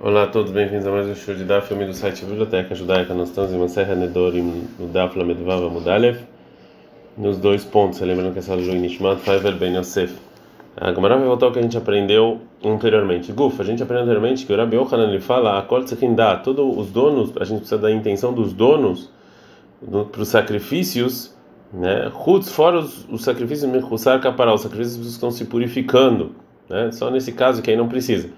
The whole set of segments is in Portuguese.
Olá a todos, bem-vindos a mais um show de Daf, amigo do site Biblioteca Judaica. Nós estamos em Maserha Nedorim, no Daf Lamedvav Mudalev, nos dois pontos. Lembrando que essa aula é de Nishmat Faivel Ben Yosef. A Gemara vai voltar ao que a gente aprendeu anteriormente. Guf, a gente aprendeu anteriormente que o Rabi Yohanan ele fala: dá todos os donos, a gente precisa da intenção dos donos para os sacrifícios, né? Hutz, fora os, os sacrifícios, Kapará, os sacrifícios estão se purificando, né? Só nesse caso que aí não precisa.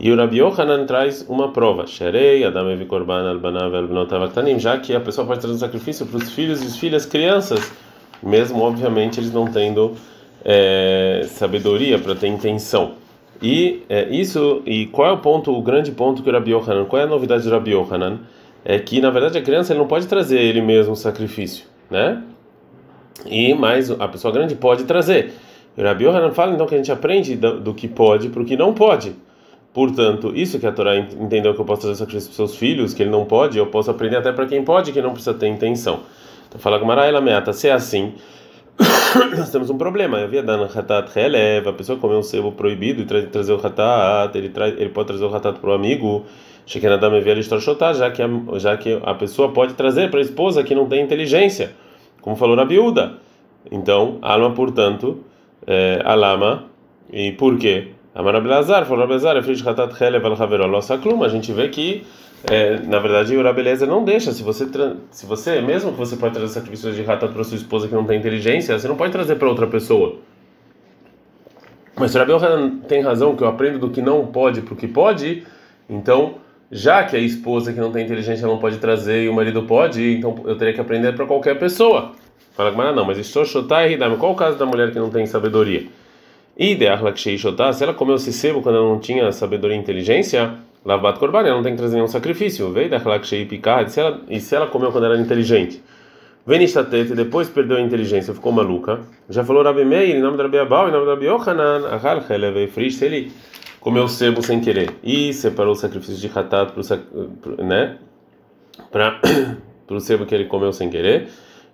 E o Rabi Yohanan traz uma prova. Sherei, Adam Evi Korban, Albanav, Albanotav, já que a pessoa pode trazer um sacrifício para os filhos e as filhas crianças, mesmo, obviamente, eles não tendo é, sabedoria para ter intenção. E é, isso, e qual é o ponto, o grande ponto que o Rabi Yohanan, qual é a novidade do Rabi Yohanan? É que, na verdade, a criança ele não pode trazer ele mesmo o sacrifício, né? E mais, a pessoa grande pode trazer. O Rabi Yohanan fala, então, que a gente aprende do, do que pode para o que não pode. Portanto, isso que a Torá entendeu que eu posso trazer sacrifício para seus filhos, que ele não pode, eu posso aprender até para quem pode, que não precisa ter intenção. Então fala Gamara, ela meata, se é assim, nós temos um problema. Havia dano hatat releva, a pessoa comer um sebo proibido e tra trazer o hatat, ele, tra ele pode trazer o hatat para o amigo, shekenadam evia listrochotar, já que a, já que a pessoa pode trazer para a esposa que não tem inteligência, como falou na biúda. Então, alma, portanto, é, alama, e por quê? Amarabelazar, falou Rabelazar, é filho de Hatat Helev al Haverol Saklum. A gente vê que, é, na verdade, o Rabeleza não deixa. Se você, se você, mesmo que você pode trazer sacrifícios de Hatat para sua esposa que não tem inteligência, você não pode trazer para outra pessoa. Mas se o Rabel tem razão que eu aprendo do que não pode para o que pode, então, já que a esposa que não tem inteligência não pode trazer e o marido pode, então eu teria que aprender para qualquer pessoa. Fala não, mas estou shotai Qual o caso da mulher que não tem sabedoria? Se ela comeu esse sebo quando ela não tinha sabedoria e inteligência, lavat korban, ela não tem que trazer nenhum sacrifício. E se ela comeu quando era inteligente, Venishtatet, depois perdeu a inteligência, ficou maluca. Já falou Rabi Meir, em nome da Rabi Abau, em nome da Rabi Yohanan, Ahal Heleve Frisch, se ele comeu sebo sem querer e separou o sacrifício de Hatat para né, o sebo que ele comeu sem querer.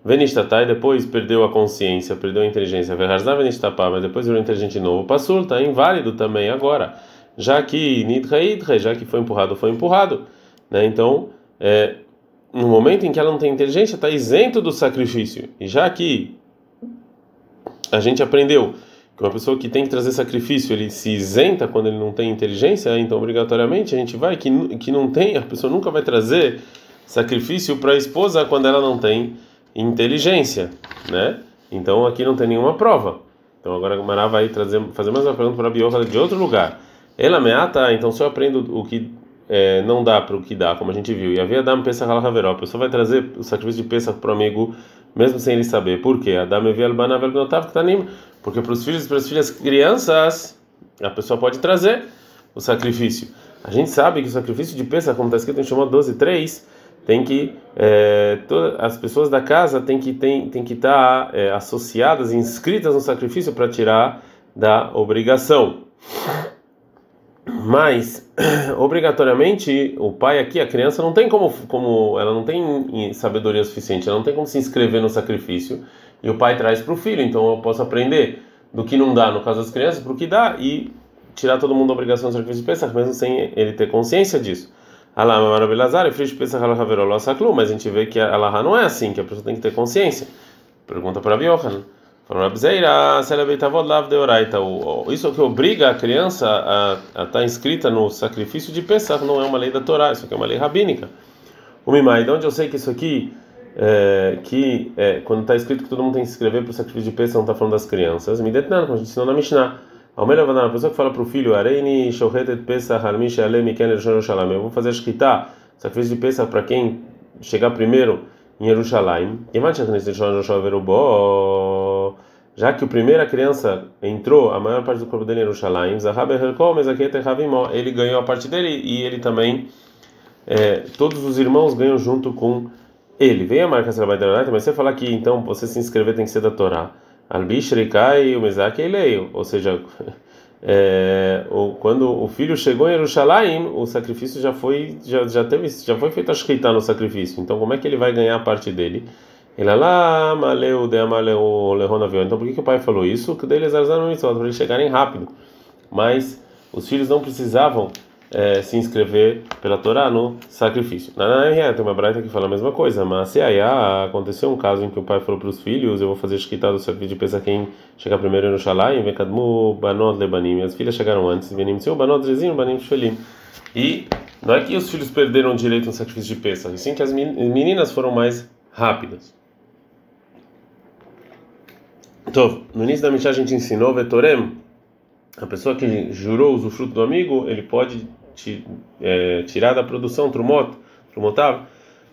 Venishtatai, depois perdeu a consciência, perdeu a inteligência. Verharzá Venishtapá, mas depois virou inteligente de novo. Passur, está inválido também agora. Já que Nidra Idra, já que foi empurrado, foi empurrado. Né? Então, é, no momento em que ela não tem inteligência, está isento do sacrifício. E já que a gente aprendeu que uma pessoa que tem que trazer sacrifício, ele se isenta quando ele não tem inteligência, então obrigatoriamente a gente vai que, que não tem, a pessoa nunca vai trazer sacrifício para a esposa quando ela não tem inteligência né? Então aqui não tem nenhuma prova. Então agora a Mará vai trazer, fazer mais uma pergunta para a Biocha de outro lugar. Ela meata, então se eu aprendo o que é, não dá para o que dá, como a gente viu, e havia Adam Pesach al Haveró, a pessoa vai trazer o sacrifício de Pesach para o amigo, mesmo sem ele saber. Por quê? Adam Evi Albana Velbnotav Ktanim, porque para os filhos e para as filhas crianças, a pessoa pode trazer o sacrifício. A gente sabe que o sacrifício de Pesach, como está escrito em Shemot 12, 3, tem que é, todas as pessoas da casa têm que tem, tem que estar tá, é, associadas, inscritas no sacrifício para tirar da obrigação. Mas obrigatoriamente o pai aqui, a criança não tem como como ela não tem sabedoria suficiente, ela não tem como se inscrever no sacrifício e o pai traz para o filho. Então eu posso aprender do que não dá no caso das crianças para o que dá e tirar todo mundo da obrigação do sacrifício de pensar, mesmo sem ele ter consciência disso. Alá, Maravilhazar, Frisch pensa mas a gente vê que a não é assim, que a pessoa tem que ter consciência. Pergunta para Biohan. Falou Rabzeira, isso é o que obriga a criança a estar tá inscrita no sacrifício de Pesach, não é uma lei da Torá, isso aqui é uma lei rabínica. O Mimai, de onde eu sei que isso aqui, é, que é, quando está escrito que todo mundo tem que se inscrever para o sacrifício de Pesach, não está falando das crianças, me detendo, como a gente ensinou na Mishnah. Ao melhor, a pessoa que fala para o filho, Areini Shohetet Pesach Harmish Alemi Ken Yerushalayim, eu vou fazer Shkita, sacrifício de Pesach para quem chegar primeiro em Jerusalém. Já que o primeira criança entrou, a maior parte do corpo dele em Jerusalém, ele ganhou a parte dele e ele também, é, todos os irmãos ganham junto com ele. Vem a marca mas você falar que então você se inscrever tem que ser da Torá. Albishrikai o Mezak Eleio, ou seja, é, quando o filho chegou em Jerusalém, o sacrifício já foi já, já teve já foi feito a shkita no sacrifício. Então como é que ele vai ganhar a parte dele? Ele lá maleu de amaleu. Então por que, que o pai falou isso? Que deles eram para eles chegarem rápido. Mas os filhos não precisavam é, se inscrever pela Torá no sacrifício. Na tem uma braita que fala a mesma coisa, mas se aí aconteceu um caso em que o pai falou para os filhos: Eu vou fazer escrita do sacrifício de Pesach quem chegar primeiro no Shalai, Vekadmu Banot Lebanim. As filhas chegaram antes, Venim Seu Banot Rezim, Banim Shelim. E não é que os filhos perderam o direito no sacrifício de Pesach, e sim que as meninas foram mais rápidas. Então, no início da Mishnah a gente ensinou Vetorem, a pessoa que jurou o usufruto do amigo, ele pode é, tirar da produção trumot, trumotav,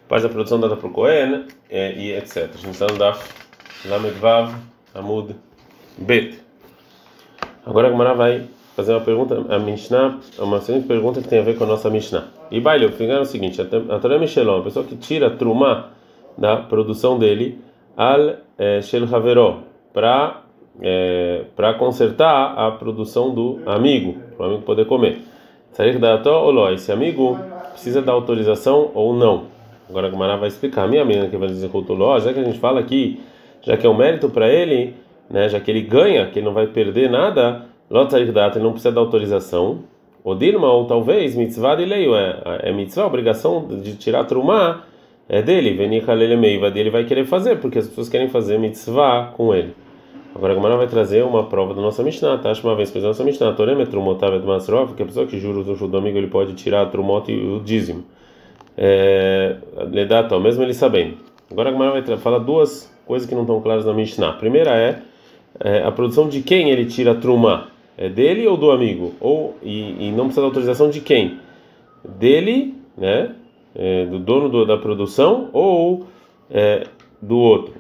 parte da produção dada para o Cohen é, e etc. A gente está no Daf Lamedvav Amud Bet. Agora a Gemara vai fazer uma pergunta, a Mishnah, uma seguinte pergunta que tem a ver com a nossa Mishnah. E baile, o é o seguinte: a Torá Michelon, a pessoa que tira trumá da produção dele, al é, shel haveró, para é, para consertar a produção do amigo, para o amigo poder comer. Sair da ou esse amigo precisa da autorização ou não. Agora a Gumara vai explicar. Minha menina que vai dizer Kutuló, já que a gente fala aqui, já que é um mérito para ele, né, já que ele ganha, que ele não vai perder nada, Lotzair data, não precisa da autorização. O Dilma, ou talvez, mitzvah de lei, é, é mitzvah, a obrigação de tirar trumá é dele, venir meiva dele vai querer fazer, porque as pessoas querem fazer mitzvah com ele. Agora a Gemara vai trazer uma prova da nossa Mishnah, tá? Uma vez fez a nossa Mishnah, Torem Trumotav et Masrov, que a pessoa que jura o do amigo ele pode tirar a Trumot e o dízimo. É, Ledato, mesmo ele sabendo. Agora a Gemara vai falar duas coisas que não estão claras na Mishnah. Primeira é, é a produção de quem ele tira a Trumá. É dele ou do amigo? Ou, e, e não precisa da autorização de quem? Dele, né? É, do dono do, da produção ou é, do outro.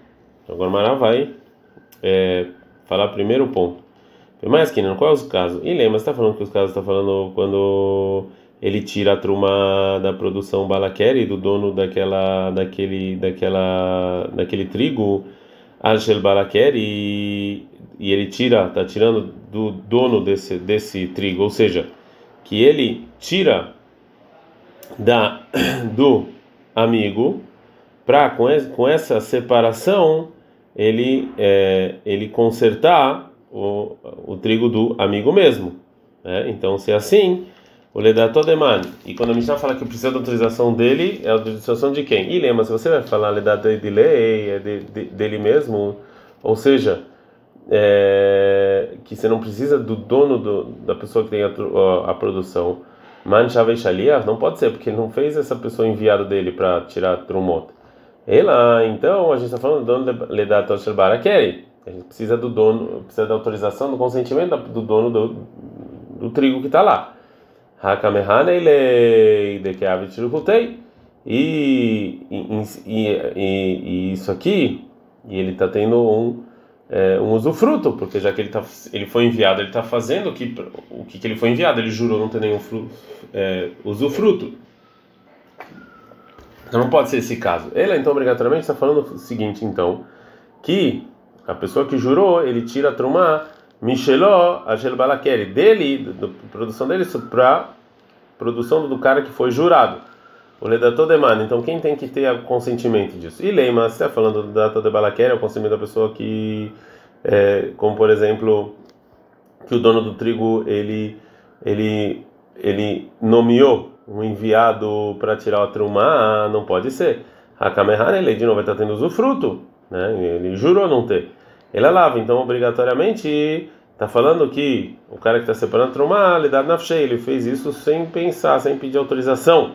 Agora Gemara vai é, falar primeiro ponto. Mas que não, qual é os casos? E lembra, você está falando que os casos está falando quando ele tira a truma da produção balaqueri do dono daquela, daquele, daquela, daquele trigo, Ashel balaqueri e, e ele tira, está tirando do dono desse desse trigo, ou seja, que ele tira da do amigo para com, com essa separação ele é, ele consertar o, o trigo do amigo mesmo. Né? Então, se é assim, o ledato deman. E quando a Mishnah fala que precisa da autorização dele, é a autorização de quem? E lembra, se você vai falar ledato de lei, é de, de, dele mesmo, ou seja, é, que você não precisa do dono do, da pessoa que tem a, a, a produção. Man não pode ser, porque ele não fez essa pessoa enviada dele para tirar trumot. Ela, então, a gente está falando do dono Ledato Sherbarakeri. A gente precisa do dono, precisa da autorização, do consentimento do dono do, do trigo que está lá. E, e, e, isso aqui, e ele está tendo um, é, um usufruto, porque já que ele, tá, ele foi enviado, ele está fazendo o que, o que ele foi enviado, ele jurou não ter nenhum fruto, é, usufruto. Então não pode ser esse caso. Ele, então, obrigatoriamente está falando o seguinte, então, que a pessoa que jurou, ele tira a trumá, Micheló, Agel Balakeri, dele, da produção dele, para produção do cara que foi jurado. O Ledato de Man, então quem tem que ter o consentimento disso? E Leima, você está falando do Ledato de é o consentimento da pessoa que, é, como por exemplo, que o dono do trigo, ele, ele, ele nomeou um enviado para tirar o trumá, não pode ser. A Kamehan, ele de novo está tendo usufruto, né? Ele jurou não ter. Ele é lava, então obrigatoriamente está falando que o cara que está separando trumá, ele dá nafshei, ele fez isso sem pensar, sem pedir autorização.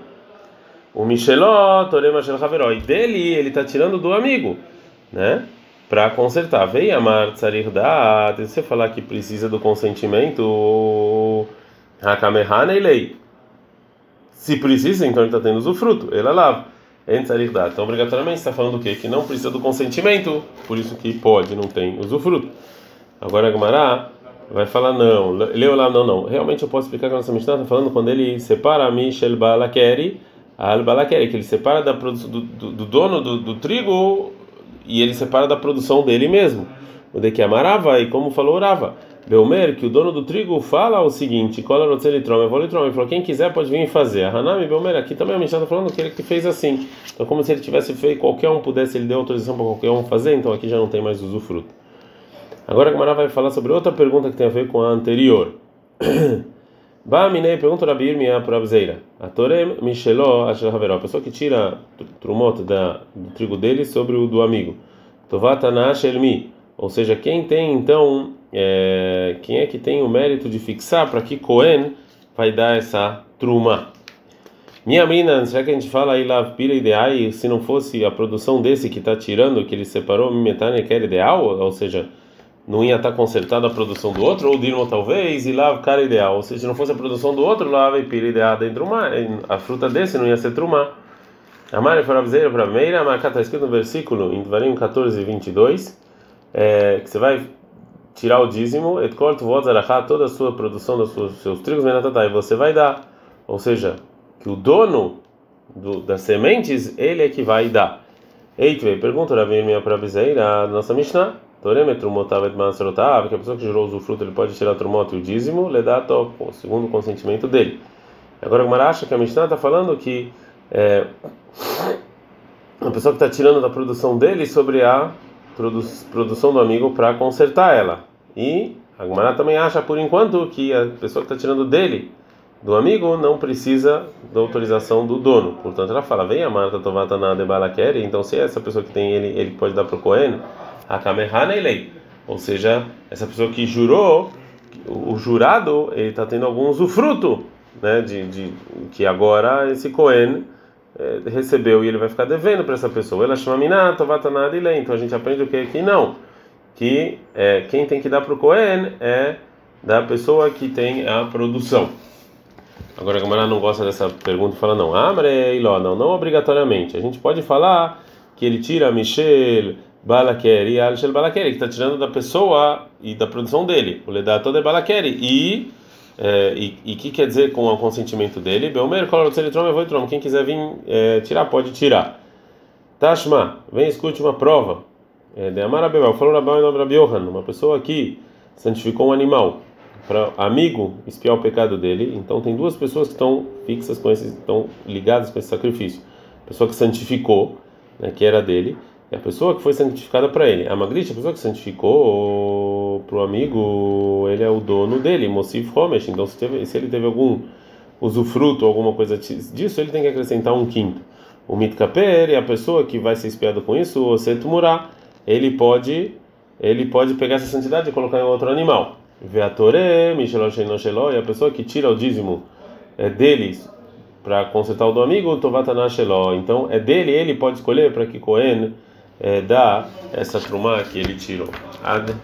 O Micheló, Torema Shel Haveró, e dele ele está tirando do amigo, né? Para consertar. Vem amar tsarir da, se você falar que precisa do consentimento, Hakamehan, lei. Se precisa, então ele está tendo usufruto. Ele é lava. Então, obrigatoriamente, está falando o quê? Que não precisa do consentimento, por isso que pode, não tem usufruto. Agora a Gumará vai falar não, leu lá, não, não. Realmente eu posso explicar que a nossa Mishnah está falando quando ele separa a Michel Balakeri, Al Balakeri, que ele separa da do, do, do dono do, do, trigo e ele separa da produção dele mesmo. O de que amarava, e como falou Rava. Belmer, que o dono do trigo fala o seguinte: Cola rotzelitrome, eu vou litrome. Ele falou: quem quiser pode vir fazer. A Hanami Belmer, aqui também a gente está falando que ele que fez assim. Então, como se ele tivesse feito, qualquer um pudesse, ele deu autorização para qualquer um fazer, então aqui já não tem mais usufruto. Agora a Gamara vai falar sobre outra pergunta que tem a ver com a anterior. Ba minei pergunta Rabi Irmia para Abzeira. A Torem Micheló Asher. A pessoa que tira trumot da, do trigo dele sobre o do amigo. Tovatana Shelmi. Ou seja, quem tem então, é, quem é que tem o mérito de fixar para que Cohen vai dar essa truma? Minha menina, será que a gente fala aí lá pira ideal se não fosse a produção desse que está tirando, que ele separou, metane que era ideal, ou seja, não ia estar consertada a produção do outro, ou Dirmo talvez, e lá cara ideal. Ou seja, se não fosse a produção do outro, lá vai pira ideal dentro do mar, a fruta desse não ia ser trumá. A Mari Faravizeira para Meira, mas cá está escrito no versículo, em Devarim 14, 22, é, que você vai tirar o dízimo, et kol toda a sua produção dos seus, trigos, e você vai dar. Ou seja, que o dono do, das sementes, ele é que vai dar. Eitve, pergunta Rabi minha Faravizeira, a nossa Mishnah, Toremetru motavet masrotav, que a pessoa que gerou o fruto ele pode tirar trumot e o dízimo, le dá segundo o consentimento dele. Agora o acha que a Mishnah está falando que é, a pessoa que está tirando da produção dele sobre a produção do amigo para consertar ela. E a Gemara também acha, por enquanto, que a pessoa que está tirando dele, do amigo, não precisa da autorização do dono. Portanto, ela fala: vem a Marta Tovata na Debalaquere, então se é essa pessoa que tem ele, ele pode dar para o Cohen lei. Ou seja, essa pessoa que jurou, o jurado, ele está tendo algum usufruto, né, de, de que agora esse Cohen recebeu e ele vai ficar devendo para essa pessoa. Ela chama Minato, lei. Então a gente aprende o que? Que não. Que é, quem tem que dar para o Cohen é da pessoa que tem a produção. Agora a Gamara não gosta dessa pergunta e fala: não, abre não, não obrigatoriamente. A gente pode falar que ele tira Michel Balakeri, Alshel Balakeri, que está tirando da pessoa e da produção dele. O Ledato é Balakeri. E é, e o que quer dizer com o consentimento dele? Belmer, quem quiser vir é, tirar, pode tirar. Tashma, vem escute uma prova. É, de Amar Abel, falou Rabel em nome Rabi uma pessoa que santificou um animal para amigo espiar o pecado dele. Então tem duas pessoas que estão fixas com esse, estão ligadas com esse sacrifício. A pessoa que santificou, né, que era dele, é a pessoa que foi santificada para ele. A Magrish, a pessoa que santificou para o amigo, ele é o dono dele, Mosif Homesh. Então, se, teve, se ele teve algum usufruto, alguma coisa disso, ele tem que acrescentar um quinto. O Mitkaper é a pessoa que vai ser espiado com isso, o Setumurá, ele pode, ele pode pegar essa santidade e colocar em outro animal. Veatore, Micheló Sheino e a pessoa que tira o dízimo é deles para consertar o do amigo, Tovatana Sheló. Então, é dele, ele pode escolher para que Cohen é, dá essa trumá que ele tirou. Ad